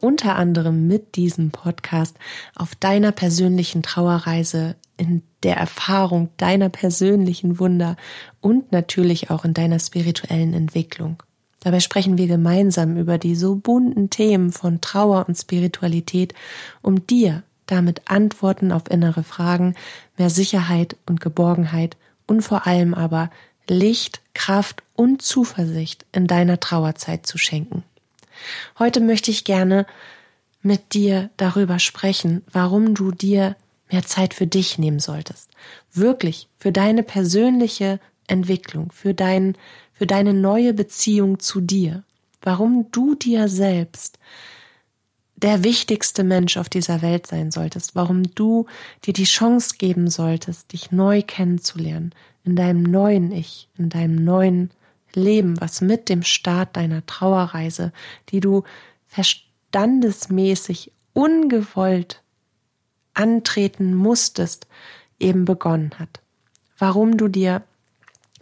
unter anderem mit diesem Podcast auf deiner persönlichen Trauerreise, in der Erfahrung deiner persönlichen Wunder und natürlich auch in deiner spirituellen Entwicklung. Dabei sprechen wir gemeinsam über die so bunten Themen von Trauer und Spiritualität, um dir damit Antworten auf innere Fragen, mehr Sicherheit und Geborgenheit und vor allem aber Licht, Kraft und Zuversicht in deiner Trauerzeit zu schenken. Heute möchte ich gerne mit dir darüber sprechen, warum du dir mehr Zeit für dich nehmen solltest. Wirklich für deine persönliche Entwicklung, für dein, für deine neue Beziehung zu dir. Warum du dir selbst der wichtigste Mensch auf dieser Welt sein solltest, warum du dir die Chance geben solltest, dich neu kennenzulernen, in deinem neuen Ich, in deinem neuen Leben, was mit dem Start deiner Trauerreise, die du verstandesmäßig ungewollt antreten musstest, eben begonnen hat. Warum du dir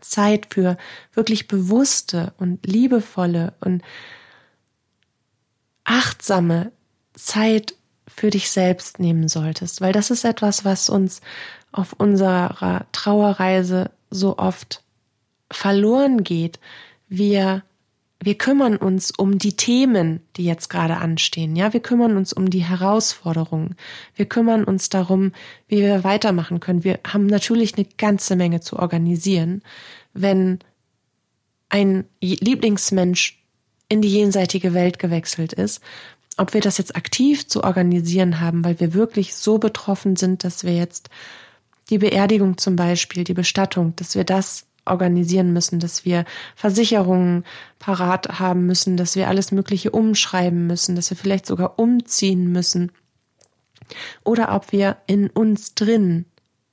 Zeit für wirklich bewusste und liebevolle und achtsame Zeit für dich selbst nehmen solltest, weil das ist etwas, was uns auf unserer Trauerreise so oft verloren geht. Wir wir kümmern uns um die Themen, die jetzt gerade anstehen. Ja, wir kümmern uns um die Herausforderungen. Wir kümmern uns darum, wie wir weitermachen können. Wir haben natürlich eine ganze Menge zu organisieren, wenn ein Lieblingsmensch in die jenseitige Welt gewechselt ist. Ob wir das jetzt aktiv zu organisieren haben, weil wir wirklich so betroffen sind, dass wir jetzt die Beerdigung zum Beispiel, die Bestattung, dass wir das organisieren müssen, dass wir Versicherungen parat haben müssen, dass wir alles Mögliche umschreiben müssen, dass wir vielleicht sogar umziehen müssen. Oder ob wir in uns drin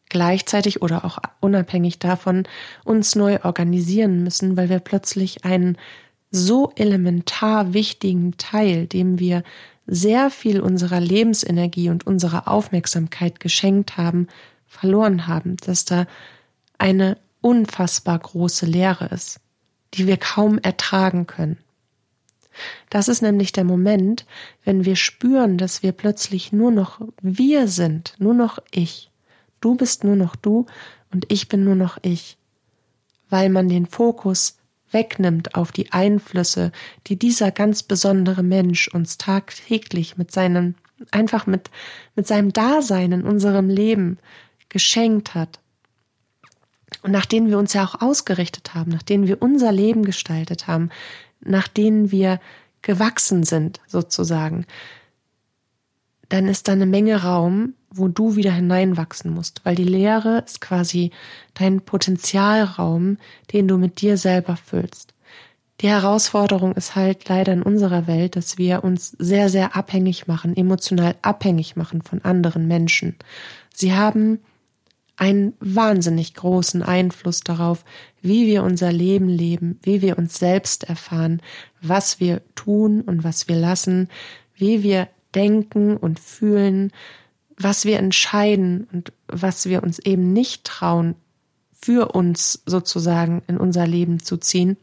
gleichzeitig oder auch unabhängig davon uns neu organisieren müssen, weil wir plötzlich einen so elementar wichtigen Teil, dem wir sehr viel unserer Lebensenergie und unserer Aufmerksamkeit geschenkt haben, verloren haben, dass da eine unfassbar große Leere ist, die wir kaum ertragen können. Das ist nämlich der Moment, wenn wir spüren, dass wir plötzlich nur noch wir sind, nur noch ich. Du bist nur noch du und ich bin nur noch ich. Weil man den Fokus wegnimmt auf die Einflüsse, die dieser ganz besondere Mensch uns tagtäglich mit seinem, einfach mit, mit seinem Dasein in unserem Leben geschenkt hat und nach denen wir uns ja auch ausgerichtet haben, nach denen wir unser Leben gestaltet haben, nach denen wir gewachsen sind, sozusagen, dann ist da eine Menge Raum, wo du wieder hineinwachsen musst, weil die Lehre ist quasi dein Potenzialraum, den du mit dir selber füllst. Die Herausforderung ist halt leider in unserer Welt, dass wir uns sehr, sehr abhängig machen, emotional abhängig machen von anderen Menschen. Sie haben einen wahnsinnig großen Einfluss darauf, wie wir unser Leben leben, wie wir uns selbst erfahren, was wir tun und was wir lassen, wie wir denken und fühlen, was wir entscheiden und was wir uns eben nicht trauen, für uns sozusagen in unser Leben zu ziehen.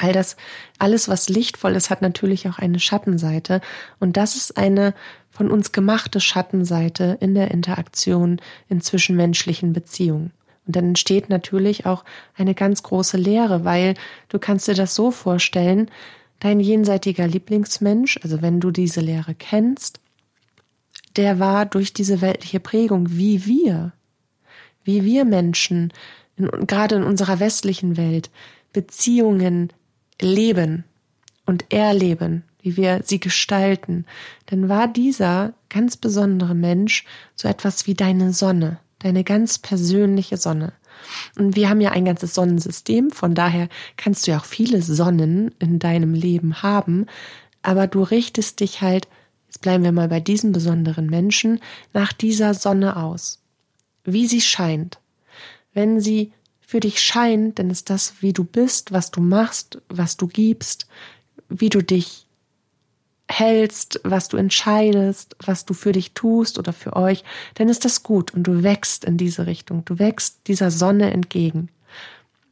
All das, alles, was lichtvoll ist, hat natürlich auch eine Schattenseite. Und das ist eine von uns gemachte Schattenseite in der Interaktion in zwischenmenschlichen Beziehungen. Und dann entsteht natürlich auch eine ganz große Leere, weil du kannst dir das so vorstellen, dein jenseitiger Lieblingsmensch, also wenn du diese Lehre kennst, der war durch diese weltliche Prägung wie wir, wie wir Menschen, in, gerade in unserer westlichen Welt, Beziehungen leben und erleben, wie wir sie gestalten, dann war dieser ganz besondere Mensch so etwas wie deine Sonne, deine ganz persönliche Sonne. Und wir haben ja ein ganzes Sonnensystem, von daher kannst du ja auch viele Sonnen in deinem Leben haben. aber du richtest dich halt, jetzt bleiben wir mal bei diesem besonderen Menschen, nach dieser Sonne aus, wie sie scheint. Wenn sie für dich scheint, dann ist das, wie du bist, was du machst, was du gibst, wie du dich hältst, was du entscheidest, was du für dich tust oder für euch, dann ist das gut und du wächst in diese Richtung. Du wächst dieser Sonne entgegen.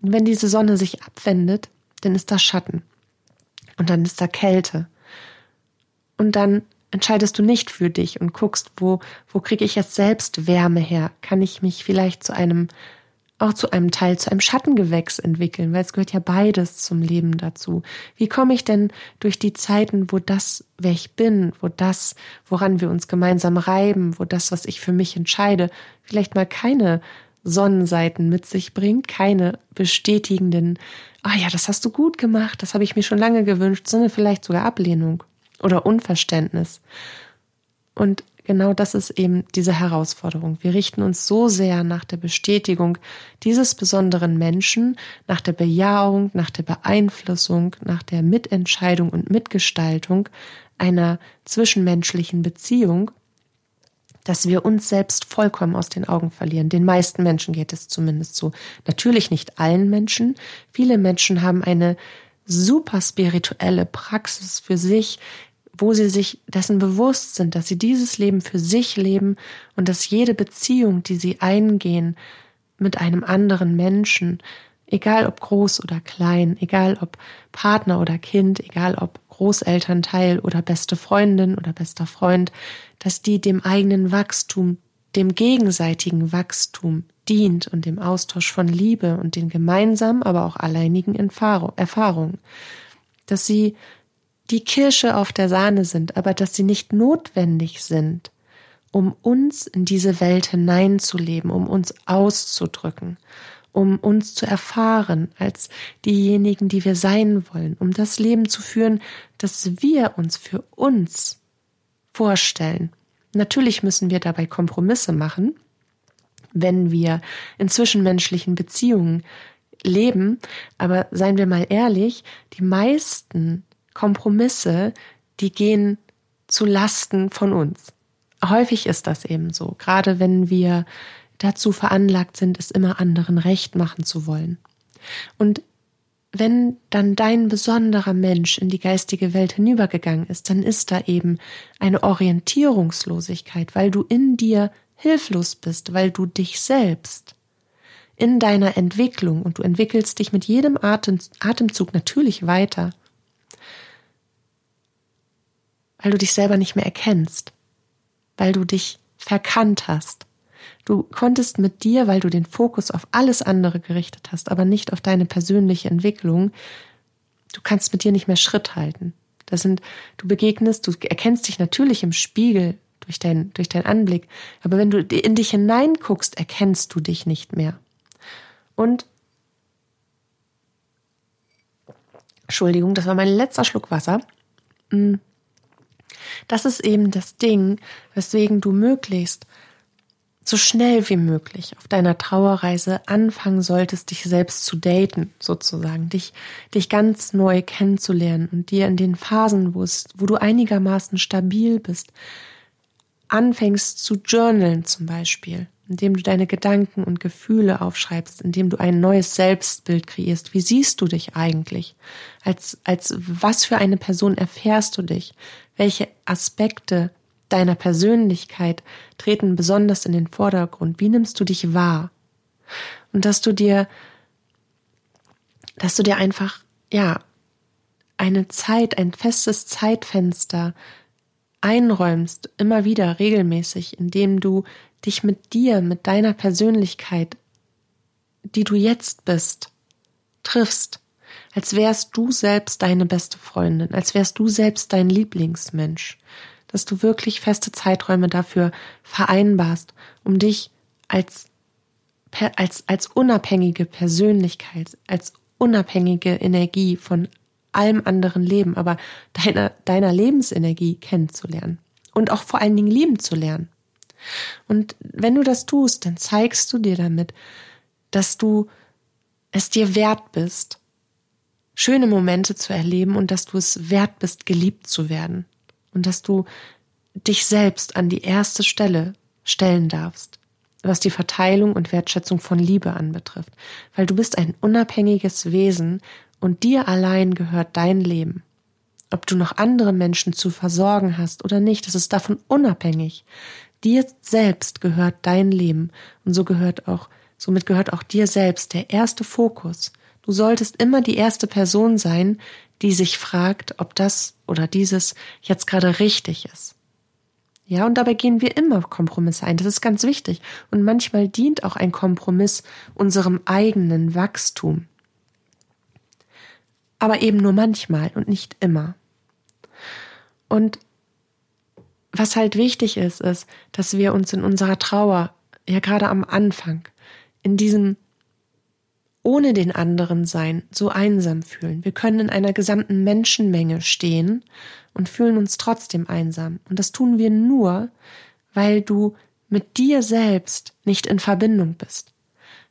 Und wenn diese Sonne sich abwendet, dann ist da Schatten. Und dann ist da Kälte. Und dann entscheidest du nicht für dich und guckst, wo, wo kriege ich jetzt selbst Wärme her? Kann ich mich vielleicht zu einem auch zu einem Teil, zu einem Schattengewächs entwickeln, weil es gehört ja beides zum Leben dazu. Wie komme ich denn durch die Zeiten, wo das, wer ich bin, wo das, woran wir uns gemeinsam reiben, wo das, was ich für mich entscheide, vielleicht mal keine Sonnenseiten mit sich bringt, keine bestätigenden, ah ja, das hast du gut gemacht, das habe ich mir schon lange gewünscht, sondern vielleicht sogar Ablehnung oder Unverständnis. Und genau das ist eben diese Herausforderung. Wir richten uns so sehr nach der Bestätigung dieses besonderen Menschen, nach der Bejahung, nach der Beeinflussung, nach der Mitentscheidung und Mitgestaltung einer zwischenmenschlichen Beziehung, dass wir uns selbst vollkommen aus den Augen verlieren. Den meisten Menschen geht es zumindest so. Natürlich nicht allen Menschen. Viele Menschen haben eine super spirituelle Praxis für sich, wo sie sich dessen bewusst sind, dass sie dieses Leben für sich leben und dass jede Beziehung, die sie eingehen mit einem anderen Menschen, egal ob groß oder klein, egal ob Partner oder Kind, egal ob Großelternteil oder beste Freundin oder bester Freund, dass die dem eigenen Wachstum, dem gegenseitigen Wachstum dient und dem Austausch von Liebe und den gemeinsamen, aber auch alleinigen Erfahrungen, dass sie die Kirsche auf der Sahne sind, aber dass sie nicht notwendig sind, um uns in diese Welt hineinzuleben, um uns auszudrücken, um uns zu erfahren als diejenigen, die wir sein wollen, um das Leben zu führen, das wir uns für uns vorstellen. Natürlich müssen wir dabei Kompromisse machen, wenn wir in zwischenmenschlichen Beziehungen leben, aber seien wir mal ehrlich, die meisten Kompromisse, die gehen zu Lasten von uns. Häufig ist das eben so, gerade wenn wir dazu veranlagt sind, es immer anderen recht machen zu wollen. Und wenn dann dein besonderer Mensch in die geistige Welt hinübergegangen ist, dann ist da eben eine Orientierungslosigkeit, weil du in dir hilflos bist, weil du dich selbst in deiner Entwicklung und du entwickelst dich mit jedem Atem, Atemzug natürlich weiter, weil du dich selber nicht mehr erkennst, weil du dich verkannt hast. Du konntest mit dir, weil du den Fokus auf alles andere gerichtet hast, aber nicht auf deine persönliche Entwicklung, du kannst mit dir nicht mehr Schritt halten. Das sind, du begegnest, du erkennst dich natürlich im Spiegel durch dein, durch deinen Anblick, aber wenn du in dich hineinguckst, erkennst du dich nicht mehr. Und Entschuldigung, das war mein letzter Schluck Wasser. Hm. Das ist eben das Ding, weswegen du möglichst so schnell wie möglich auf deiner Trauerreise anfangen solltest, dich selbst zu daten, sozusagen, dich, dich ganz neu kennenzulernen und dir in den Phasen, wo es, wo du einigermaßen stabil bist, anfängst zu journalen zum Beispiel, indem du deine Gedanken und Gefühle aufschreibst, indem du ein neues Selbstbild kreierst. Wie siehst du dich eigentlich? Als, als was für eine Person erfährst du dich? Welche Aspekte deiner Persönlichkeit treten besonders in den Vordergrund? Wie nimmst du dich wahr? Und dass du dir, dass du dir einfach, ja, eine Zeit, ein festes Zeitfenster einräumst, immer wieder regelmäßig, indem du dich mit dir, mit deiner Persönlichkeit, die du jetzt bist, triffst als wärst du selbst deine beste Freundin, als wärst du selbst dein Lieblingsmensch, dass du wirklich feste Zeiträume dafür vereinbarst, um dich als, als, als unabhängige Persönlichkeit, als unabhängige Energie von allem anderen Leben, aber deiner, deiner Lebensenergie kennenzulernen. Und auch vor allen Dingen lieben zu lernen. Und wenn du das tust, dann zeigst du dir damit, dass du es dir wert bist, schöne Momente zu erleben und dass du es wert bist, geliebt zu werden und dass du dich selbst an die erste Stelle stellen darfst, was die Verteilung und Wertschätzung von Liebe anbetrifft, weil du bist ein unabhängiges Wesen und dir allein gehört dein Leben. Ob du noch andere Menschen zu versorgen hast oder nicht, das ist davon unabhängig. Dir selbst gehört dein Leben und so gehört auch, somit gehört auch dir selbst der erste Fokus. Du solltest immer die erste Person sein, die sich fragt, ob das oder dieses jetzt gerade richtig ist. Ja, und dabei gehen wir immer Kompromisse ein. Das ist ganz wichtig. Und manchmal dient auch ein Kompromiss unserem eigenen Wachstum. Aber eben nur manchmal und nicht immer. Und was halt wichtig ist, ist, dass wir uns in unserer Trauer, ja gerade am Anfang, in diesem ohne den anderen sein so einsam fühlen. Wir können in einer gesamten Menschenmenge stehen und fühlen uns trotzdem einsam. Und das tun wir nur, weil du mit dir selbst nicht in Verbindung bist,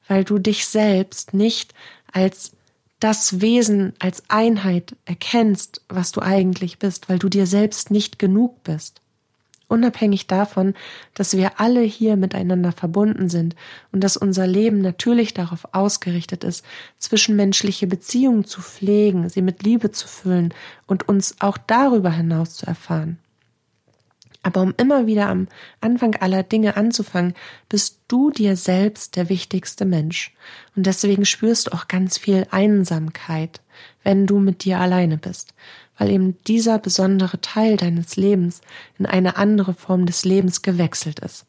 weil du dich selbst nicht als das Wesen, als Einheit erkennst, was du eigentlich bist, weil du dir selbst nicht genug bist unabhängig davon, dass wir alle hier miteinander verbunden sind und dass unser Leben natürlich darauf ausgerichtet ist, zwischenmenschliche Beziehungen zu pflegen, sie mit Liebe zu füllen und uns auch darüber hinaus zu erfahren. Aber um immer wieder am Anfang aller Dinge anzufangen, bist du dir selbst der wichtigste Mensch. Und deswegen spürst du auch ganz viel Einsamkeit, wenn du mit dir alleine bist weil eben dieser besondere Teil deines Lebens in eine andere Form des Lebens gewechselt ist.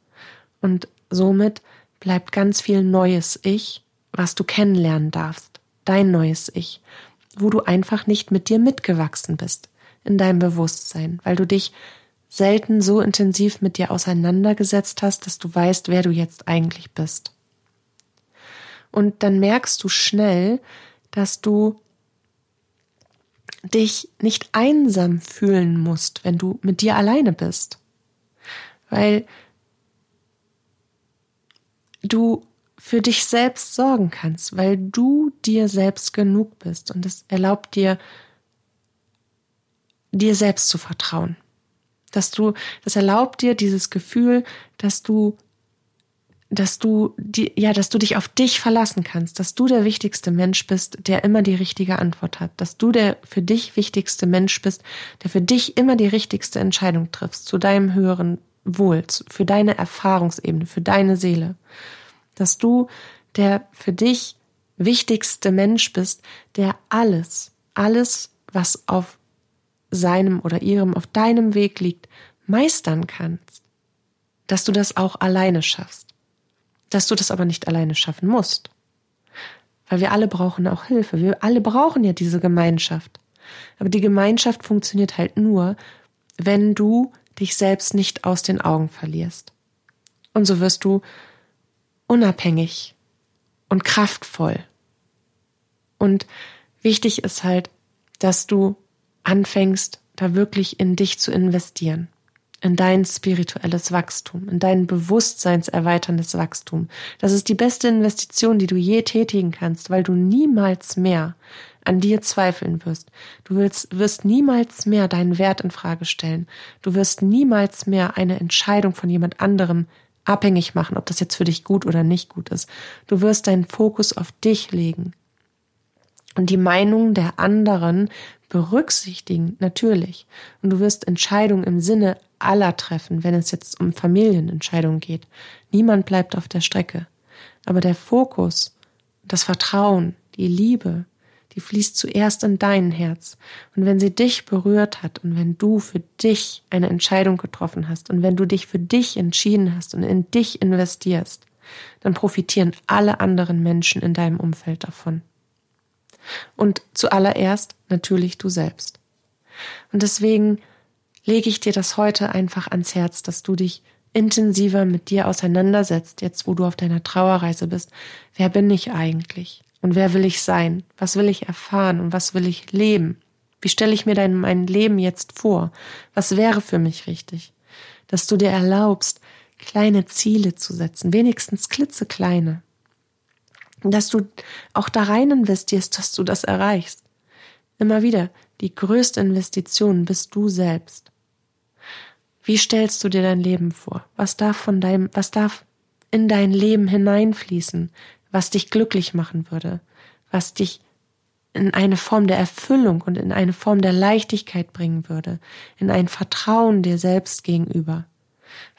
Und somit bleibt ganz viel neues Ich, was du kennenlernen darfst, dein neues Ich, wo du einfach nicht mit dir mitgewachsen bist in deinem Bewusstsein, weil du dich selten so intensiv mit dir auseinandergesetzt hast, dass du weißt, wer du jetzt eigentlich bist. Und dann merkst du schnell, dass du dich nicht einsam fühlen musst, wenn du mit dir alleine bist. Weil du für dich selbst sorgen kannst, weil du dir selbst genug bist und es erlaubt dir, dir selbst zu vertrauen. Dass du, das erlaubt dir dieses Gefühl, dass du dass du die, ja, dass du dich auf dich verlassen kannst, dass du der wichtigste Mensch bist, der immer die richtige Antwort hat, dass du der für dich wichtigste Mensch bist, der für dich immer die richtigste Entscheidung triffst, zu deinem höheren Wohl, für deine Erfahrungsebene, für deine Seele, dass du der für dich wichtigste Mensch bist, der alles, alles, was auf seinem oder ihrem, auf deinem Weg liegt, meistern kannst, dass du das auch alleine schaffst dass du das aber nicht alleine schaffen musst. Weil wir alle brauchen auch Hilfe. Wir alle brauchen ja diese Gemeinschaft. Aber die Gemeinschaft funktioniert halt nur, wenn du dich selbst nicht aus den Augen verlierst. Und so wirst du unabhängig und kraftvoll. Und wichtig ist halt, dass du anfängst, da wirklich in dich zu investieren in dein spirituelles Wachstum, in dein bewusstseinserweiterndes Wachstum. Das ist die beste Investition, die du je tätigen kannst, weil du niemals mehr an dir zweifeln wirst. Du willst, wirst niemals mehr deinen Wert in Frage stellen. Du wirst niemals mehr eine Entscheidung von jemand anderem abhängig machen, ob das jetzt für dich gut oder nicht gut ist. Du wirst deinen Fokus auf dich legen. Und die Meinung der anderen berücksichtigen, natürlich. Und du wirst Entscheidungen im Sinne aller treffen, wenn es jetzt um Familienentscheidungen geht. Niemand bleibt auf der Strecke. Aber der Fokus, das Vertrauen, die Liebe, die fließt zuerst in dein Herz. Und wenn sie dich berührt hat und wenn du für dich eine Entscheidung getroffen hast und wenn du dich für dich entschieden hast und in dich investierst, dann profitieren alle anderen Menschen in deinem Umfeld davon. Und zuallererst natürlich du selbst. Und deswegen lege ich dir das heute einfach ans Herz, dass du dich intensiver mit dir auseinandersetzt, jetzt wo du auf deiner Trauerreise bist. Wer bin ich eigentlich? Und wer will ich sein? Was will ich erfahren und was will ich leben? Wie stelle ich mir dein, mein Leben jetzt vor? Was wäre für mich richtig? Dass du dir erlaubst, kleine Ziele zu setzen, wenigstens klitzekleine. Dass du auch da rein investierst, dass du das erreichst. Immer wieder, die größte Investition bist du selbst. Wie stellst du dir dein Leben vor? Was darf von deinem, was darf in dein Leben hineinfließen, was dich glücklich machen würde, was dich in eine Form der Erfüllung und in eine Form der Leichtigkeit bringen würde, in ein Vertrauen dir selbst gegenüber.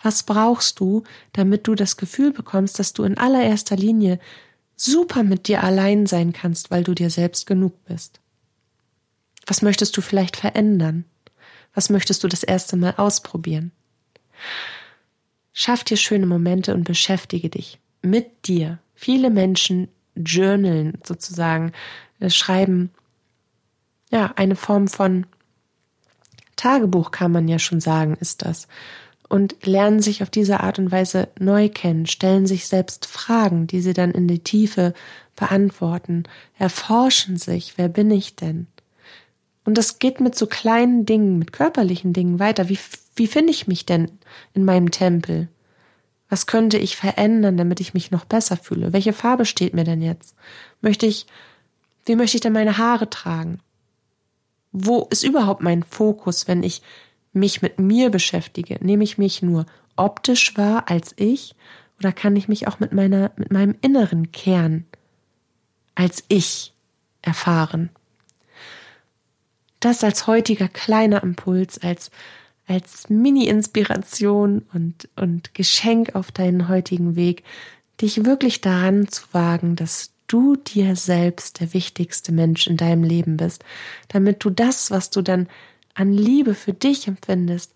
Was brauchst du, damit du das Gefühl bekommst, dass du in allererster Linie super mit dir allein sein kannst, weil du dir selbst genug bist? Was möchtest du vielleicht verändern? Was möchtest du das erste Mal ausprobieren? Schaff dir schöne Momente und beschäftige dich mit dir. Viele Menschen journalen sozusagen, äh, schreiben ja eine Form von Tagebuch kann man ja schon sagen, ist das. Und lernen sich auf diese Art und Weise neu kennen, stellen sich selbst Fragen, die sie dann in die Tiefe beantworten, erforschen sich, wer bin ich denn? Und das geht mit so kleinen Dingen, mit körperlichen Dingen weiter. Wie, wie finde ich mich denn in meinem Tempel? Was könnte ich verändern, damit ich mich noch besser fühle? Welche Farbe steht mir denn jetzt? Möchte ich, wie möchte ich denn meine Haare tragen? Wo ist überhaupt mein Fokus, wenn ich mich mit mir beschäftige? Nehme ich mich nur optisch wahr als ich oder kann ich mich auch mit meiner, mit meinem inneren Kern als ich erfahren? Das als heutiger kleiner Impuls, als, als Mini-Inspiration und, und Geschenk auf deinen heutigen Weg, dich wirklich daran zu wagen, dass du dir selbst der wichtigste Mensch in deinem Leben bist, damit du das, was du dann an Liebe für dich empfindest,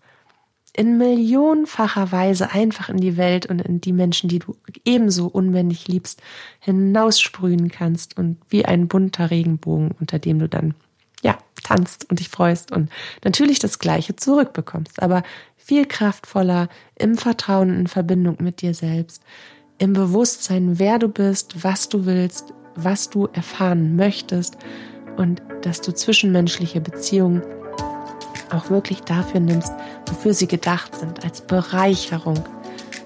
in millionenfacher Weise einfach in die Welt und in die Menschen, die du ebenso unbändig liebst, hinaussprühen kannst und wie ein bunter Regenbogen, unter dem du dann tanzt und dich freust und natürlich das Gleiche zurückbekommst, aber viel kraftvoller im Vertrauen in Verbindung mit dir selbst, im Bewusstsein, wer du bist, was du willst, was du erfahren möchtest und dass du zwischenmenschliche Beziehungen auch wirklich dafür nimmst, wofür sie gedacht sind, als Bereicherung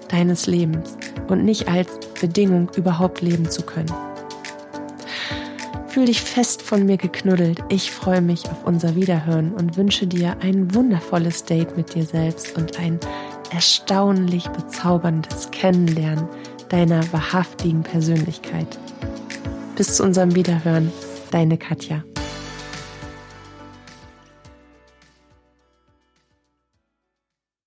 deines Lebens und nicht als Bedingung überhaupt leben zu können. Fühl dich fest von mir geknuddelt. Ich freue mich auf unser Wiederhören und wünsche dir ein wundervolles Date mit dir selbst und ein erstaunlich bezauberndes Kennenlernen deiner wahrhaftigen Persönlichkeit. Bis zu unserem Wiederhören, deine Katja.